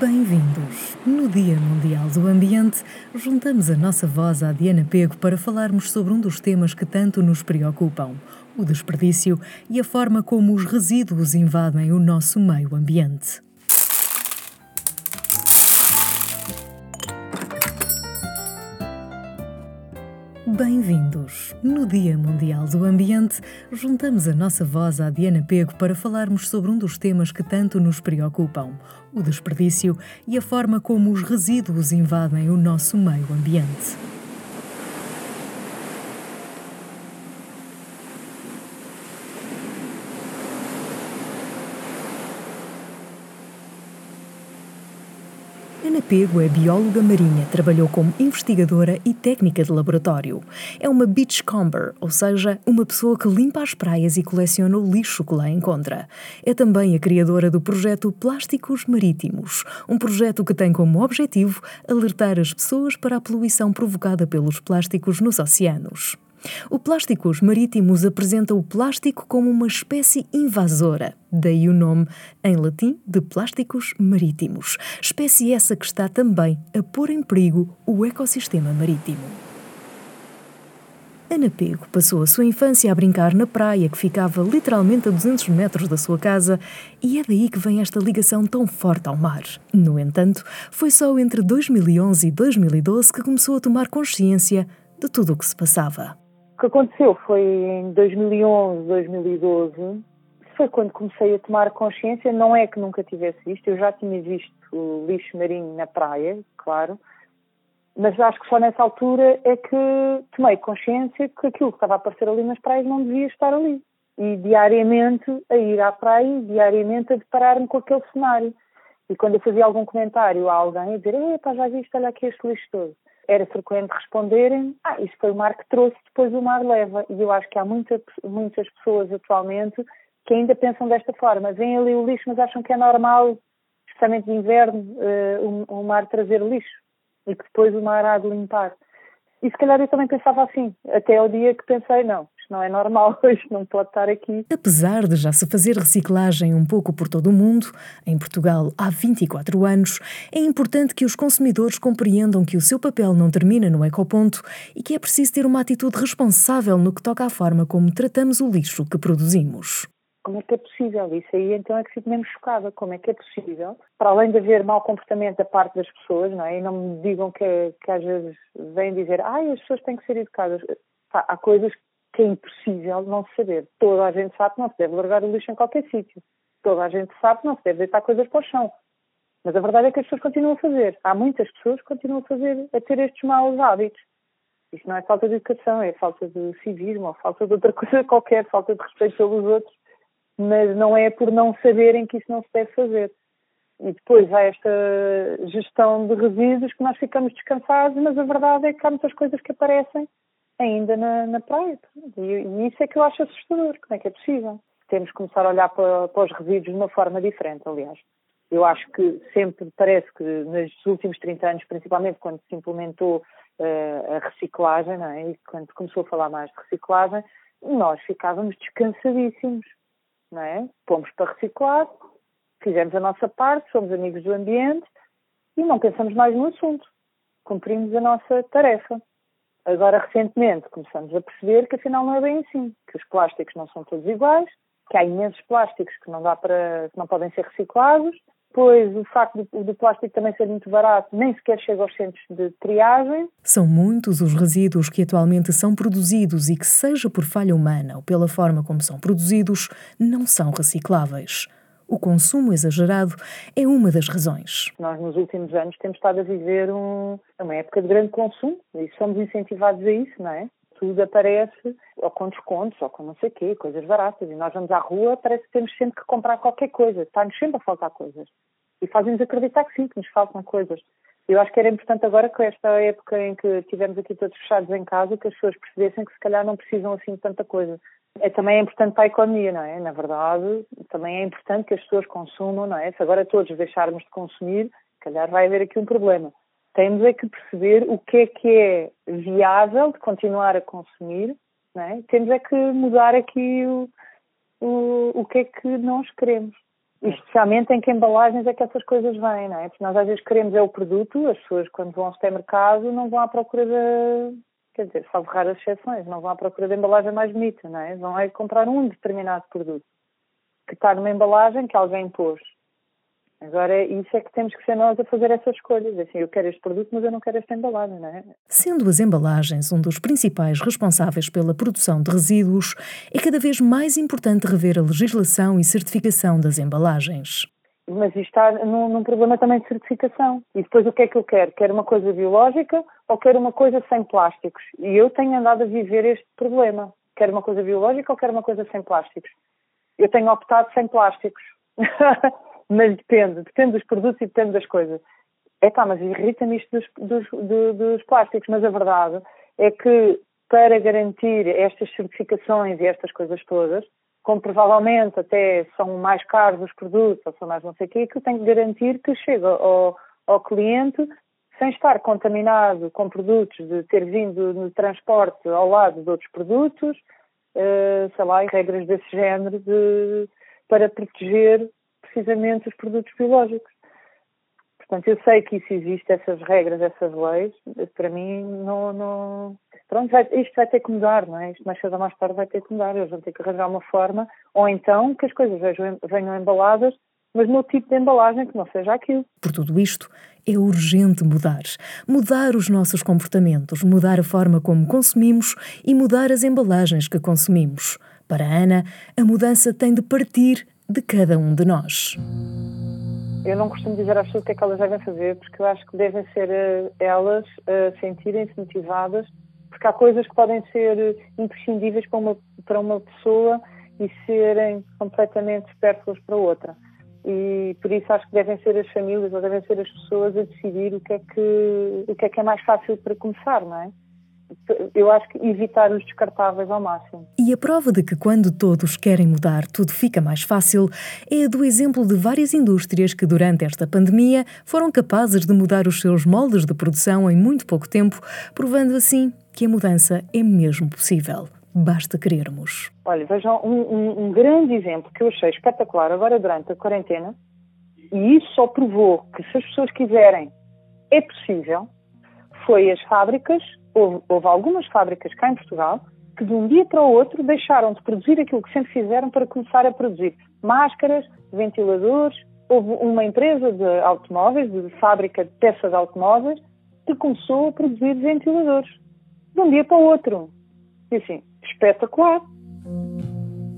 Bem-vindos! No Dia Mundial do Ambiente, juntamos a nossa voz à Diana Pego para falarmos sobre um dos temas que tanto nos preocupam: o desperdício e a forma como os resíduos invadem o nosso meio ambiente. Bem-vindos! No Dia Mundial do Ambiente, juntamos a nossa voz à Diana Pego para falarmos sobre um dos temas que tanto nos preocupam: o desperdício e a forma como os resíduos invadem o nosso meio ambiente. Pego é bióloga marinha, trabalhou como investigadora e técnica de laboratório. É uma beachcomber, ou seja, uma pessoa que limpa as praias e coleciona o lixo que lá encontra. É também a criadora do projeto Plásticos Marítimos, um projeto que tem como objetivo alertar as pessoas para a poluição provocada pelos plásticos nos oceanos. O Plásticos Marítimos apresenta o plástico como uma espécie invasora, daí o nome, em latim, de plásticos marítimos, espécie essa que está também a pôr em perigo o ecossistema marítimo. Ana Pego passou a sua infância a brincar na praia que ficava literalmente a 200 metros da sua casa e é daí que vem esta ligação tão forte ao mar. No entanto, foi só entre 2011 e 2012 que começou a tomar consciência de tudo o que se passava. O que aconteceu foi em 2011, 2012, foi quando comecei a tomar consciência, não é que nunca tivesse visto, eu já tinha visto lixo marinho na praia, claro, mas acho que só nessa altura é que tomei consciência que aquilo que estava a aparecer ali nas praias não devia estar ali. E diariamente a ir à praia, diariamente a deparar-me com aquele cenário. E quando eu fazia algum comentário a alguém, a dizer, epá, já viste, olha aqui este lixo todo era frequente responderem, ah, isso foi o mar que trouxe, depois o mar leva. E eu acho que há muita, muitas pessoas atualmente que ainda pensam desta forma. Vêm ali o lixo, mas acham que é normal, especialmente de inverno, uh, o, o, mar trazer lixo e que depois o mar há de limpar. E se calhar eu também pensava assim, até o dia que pensei, não, não é normal, hoje não pode estar aqui. Apesar de já se fazer reciclagem um pouco por todo o mundo, em Portugal há 24 anos, é importante que os consumidores compreendam que o seu papel não termina no ecoponto e que é preciso ter uma atitude responsável no que toca à forma como tratamos o lixo que produzimos. Como é que é possível? Isso aí então é que fico mesmo chocada. Como é que é possível? Para além de haver mau comportamento da parte das pessoas, não é? E não me digam que, que às vezes vêm dizer, ai, as pessoas têm que ser educadas. Há coisas que é impossível não saber. Toda a gente sabe que não se deve largar o lixo em qualquer sítio. Toda a gente sabe que não se deve deitar coisas para o chão. Mas a verdade é que as pessoas continuam a fazer. Há muitas pessoas que continuam a fazer, a ter estes maus hábitos. Isto não é falta de educação, é falta de civismo, ou falta de outra coisa qualquer, falta de respeito pelos outros. Mas não é por não saberem que isso não se deve fazer. E depois há esta gestão de resíduos que nós ficamos descansados, mas a verdade é que há muitas coisas que aparecem ainda na, na praia. E, e, isso é que eu acho assustador. Como é que é possível? Temos que começar a olhar para, para os resíduos de uma forma diferente, aliás. Eu acho que sempre parece que nos últimos 30 anos, principalmente quando se implementou uh, a reciclagem, não é? e quando começou a falar mais de reciclagem, nós ficávamos descansadíssimos. Não é? Fomos para reciclar, fizemos a nossa parte, somos amigos do ambiente e não pensamos mais no assunto. Cumprimos a nossa tarefa. Agora, recentemente, começamos a perceber que afinal não é bem assim, que os plásticos não são todos iguais, que há imensos plásticos que não dá para, que não podem ser reciclados, pois o facto do, do, plástico também ser muito barato nem sequer chega aos centros de triagem. São muitos os resíduos que atualmente são produzidos e que, seja por falha humana ou pela forma como são produzidos, não são recicláveis. O consumo exagerado é uma das razões. Nós, nos últimos anos, temos estado a viver um, uma época de grande consumo e somos incentivados a isso, não é? Tudo aparece ou com descontos ou com não sei o quê, coisas baratas. E nós vamos à rua, parece que temos sempre que comprar qualquer coisa. Está-nos sempre a faltar coisas. E fazem-nos acreditar que sim, que nos faltam coisas. Eu acho que era importante agora, com esta época em que tivemos aqui todos fechados em casa, que as pessoas percebessem que se calhar não precisam assim de tanta coisa é, também é importante para a economia, não é? Na verdade, também é importante que as pessoas consumam, não é? Se agora todos deixarmos de consumir, calhar vai haver aqui um problema. Temos é que perceber o que é que é viável de continuar a consumir, não é? Temos é que mudar aqui o, o, o que é que nós queremos. especialmente em que embalagens é que essas coisas vêm, não é? Porque nós às vezes queremos é o produto, as pessoas quando vão ao supermercado não vão à procura de, quer dizer, salvo raras exceções, não vão à procura da embalagem mais bonita, não é? Vão é comprar um determinado produto que está numa embalagem que alguém pôs. Agora, isso é que temos que ser nós a fazer essas escolhas. Assim, eu quero este produto, mas eu não quero esta embalagem, não é? Sendo as embalagens um dos principais responsáveis pela produção de resíduos, é cada vez mais importante rever a legislação e certificação das embalagens. Mas isto está num, num, problema também de certificação. E depois o que é que eu quero? Quero uma coisa biológica ou quero uma coisa sem plásticos? E eu tenho andado a viver este problema. Quero uma coisa biológica ou quero uma coisa sem plásticos? Eu tenho optado sem plásticos. mas depende, depende dos produtos e depende das coisas. É pá, mas irrita-me isto dos, dos, dos, dos plásticos, mas a verdade é que para garantir estas certificações e estas coisas todas, como provavelmente até são mais caros os produtos, ou são mais não sei o quê, que eu tenho que garantir que chega ao, ao cliente sem estar contaminado com produtos de ter vindo no transporte ao lado de outros produtos, uh, sei lá, e regras desse género de, para proteger precisamente os produtos biológicos. Portanto, eu sei que isso existe, essas regras, essas leis, para mim não. não... Pronto, vai, isto vai ter que mudar, não é? Isto mais cedo ou mais tarde vai ter que mudar. Eles vão ter que arranjar uma forma, ou então que as coisas venham, venham embaladas, mas no tipo de embalagem que não seja aquilo. Por tudo isto, é urgente mudar. Mudar os nossos comportamentos, mudar a forma como consumimos e mudar as embalagens que consumimos. Para a Ana, a mudança tem de partir de cada um de nós. Eu não costumo dizer às pessoas o que é que elas devem fazer, porque eu acho que devem ser uh, elas uh, sentirem-se motivadas, porque há coisas que podem ser eh, imprescindíveis para uma, para uma pessoa e serem completamente supérfluas para outra. E por isso acho que devem ser as famílias ou devem ser as pessoas a decidir o que é que, o que, é, que é mais fácil para começar, não é? Eu acho que evitar os descartáveis ao máximo. E a prova de que quando todos querem mudar, tudo fica mais fácil é a do exemplo de várias indústrias que durante esta pandemia foram capazes de mudar os seus moldes de produção em muito pouco tempo, provando assim que a mudança é mesmo possível. Basta querermos. Olha, vejam um, um, um grande exemplo que eu achei espetacular agora durante a quarentena, e isso só provou que se as pessoas quiserem, é possível, foi as fábricas houve, houve algumas fábricas cá em Portugal que de um dia para o outro deixaram de produzir aquilo que sempre fizeram para começar a produzir máscaras, ventiladores. Houve uma empresa de automóveis, de fábrica de peças de automóveis, que começou a produzir ventiladores. De um dia para o outro. E assim, espetacular.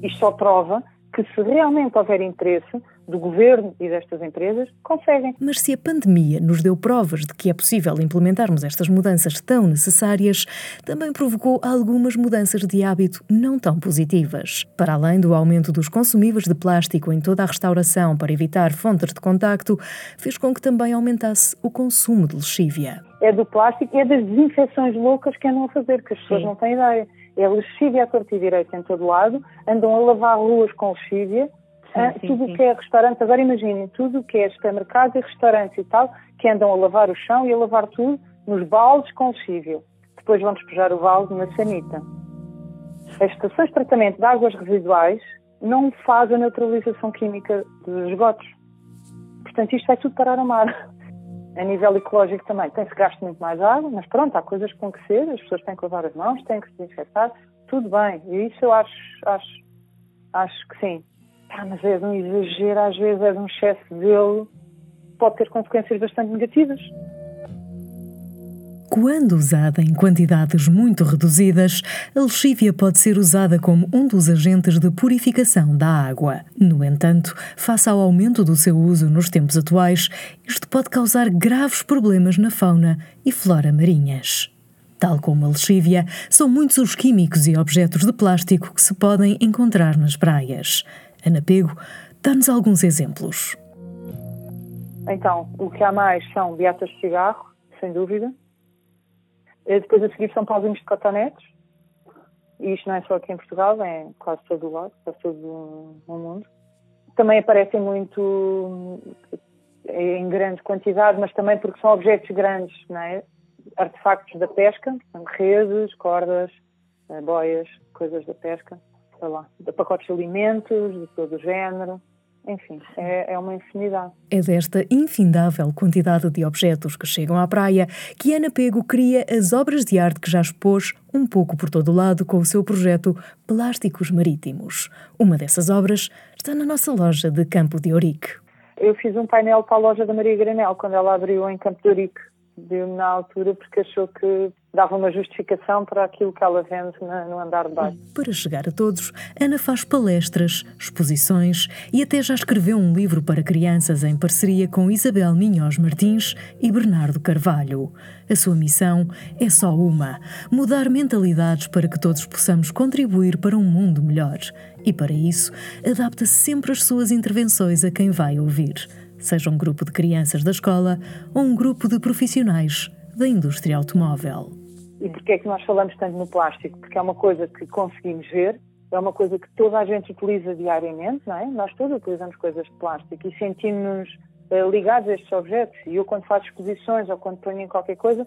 Isto só prova que se realmente houver interesse, do governo e destas empresas conseguem. Mas se a pandemia nos deu provas de que é possível implementarmos estas mudanças tão necessárias, também provocou algumas mudanças de hábito não tão positivas. Para além do aumento dos consumíveis de plástico em toda a restauração para evitar fontes de contacto, fez com que também aumentasse o consumo de lexívia. É do plástico e é das desinfecções loucas que andam a fazer, que as pessoas Sim. não têm ideia. É lexívia à torta e direita em todo lado, andam a lavar ruas com lexívia, ah, sim, tudo o que é restaurante, agora imaginem, tudo o que é supermercados e restaurantes e tal, que andam a lavar o chão e a lavar tudo nos baldes com lexívio. Depois vão despejar o balde na sanita. As estações de tratamento de águas residuais não fazem a neutralização química dos esgotos. Portanto, isto vai tudo parar a mar. A nível ecológico também tem-se gasto muito mais água, mas pronto, há coisas têm que ser, as pessoas têm que lavar as mãos, têm que se desinfetar, tudo bem. E isso eu acho, acho, acho que sim. Ah, mas é um exagero, às vezes é um excesso dele, pode ter consequências bastante negativas. Quando usada em quantidades muito reduzidas, a lexívia pode ser usada como um dos agentes de purificação da água. No entanto, face ao aumento do seu uso nos tempos atuais, isto pode causar graves problemas na fauna e flora marinhas. Tal como a lexívia, são muitos os químicos e objetos de plástico que se podem encontrar nas praias. Ana Pego dá-nos alguns exemplos. Então, o que há mais são beatas de cigarro, sem dúvida. E depois a seguir são pauzinhos de cotonetes. E isto não é só aqui em Portugal, é quase todo o lado, quase todo o mundo. Também aparecem muito em grande quantidade, mas também porque são objetos grandes, não é? Artefactos da pesca, redes, cordas, eh, boias, coisas da pesca sei lá, pacotes de alimentos, de todo o género. Enfim, é, é, uma infinidade. É desta infindável quantidade de objetos que chegam à praia que Ana Pego cria as obras de arte que já expôs um pouco por todo o lado com o seu projeto Plásticos Marítimos. Uma dessas obras está na nossa loja de Campo de Ourique. Eu fiz um painel para a loja da Maria Granel quando ela abriu em Campo de Ourique. Deu-me na altura porque achou que dava uma justificação para aquilo que ela vende no andar de baixo. Para chegar a todos, Ana faz palestras, exposições e até já escreveu um livro para crianças em parceria com Isabel Minhoz Martins e Bernardo Carvalho. A sua missão é só uma: mudar mentalidades para que todos possamos contribuir para um mundo melhor. E para isso, adapta sempre as suas intervenções a quem vai ouvir, seja um grupo de crianças da escola ou um grupo de profissionais da indústria automóvel. E porquê é que nós falamos tanto no plástico? Porque é uma coisa que conseguimos ver, é uma coisa que toda a gente utiliza diariamente, não é? Nós todos utilizamos coisas de plástico e sentimos-nos uh, ligados a estes objetos. E eu, quando faço exposições ou quando ponho em qualquer coisa,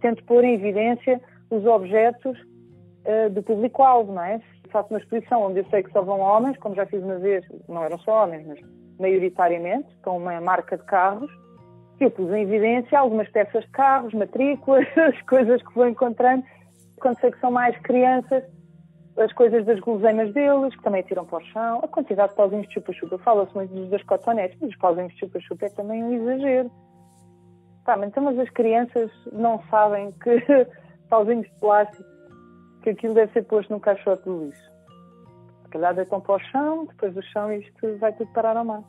tento pôr em evidência os objetos uh, do público-alvo, não é? Faço uma exposição onde eu sei que só vão homens, como já fiz uma vez, não eram só homens, mas maioritariamente, com uma marca de carros, eu pus em evidência algumas peças de carros, matrículas, as coisas que vou encontrando. Quando sei que são mais crianças, as coisas das guloseimas deles, que também tiram para o chão, a quantidade de pauzinhos de chupa-chupa. Fala-se muito das cotonetes, mas os pauzinhos de chupa-chupa é também um exagero. Tá, mas então mas as crianças não sabem que pauzinhos de plástico, que aquilo deve ser posto num caixote de lixo. Se calhar deitam para o chão, depois do chão isto vai tudo parar ao mar.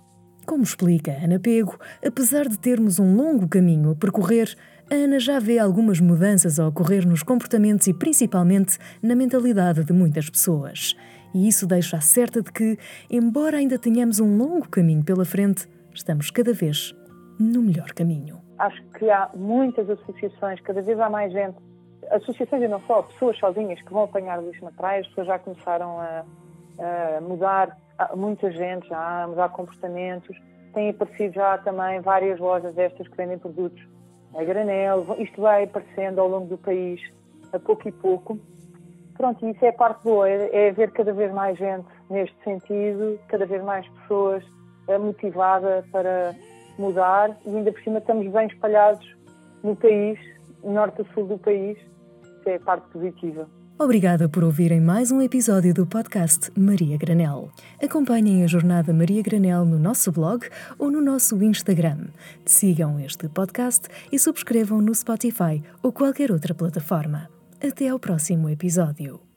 Como explica Ana Pego, apesar de termos um longo caminho a percorrer, a Ana já vê algumas mudanças a ocorrer nos comportamentos e principalmente na mentalidade de muitas pessoas. E isso deixa certa de que, embora ainda tenhamos um longo caminho pela frente, estamos cada vez no melhor caminho. Acho que há muitas associações, cada vez há mais gente, associações e não só, pessoas sozinhas que vão apanhar lixo na praia, as pessoas já começaram a, a mudar muita gente já a mudar comportamentos. Tem aparecido já também várias lojas destas que vendem produtos a granel. Isto vai aparecendo ao longo do país, a pouco e pouco. Pronto, isso é a parte boa, é, é ver cada vez mais gente neste sentido, cada vez mais pessoas eh, motivadas para mudar e ainda por cima estamos bem espalhados no país, norte a sul do país, que é a parte positiva. Obrigada por ouvirem mais um episódio do podcast Maria Granel. Acompanhem a jornada Maria Granel no nosso blog ou no nosso Instagram. Sigam este podcast e subscrevam no Spotify ou qualquer outra plataforma. Até ao próximo episódio.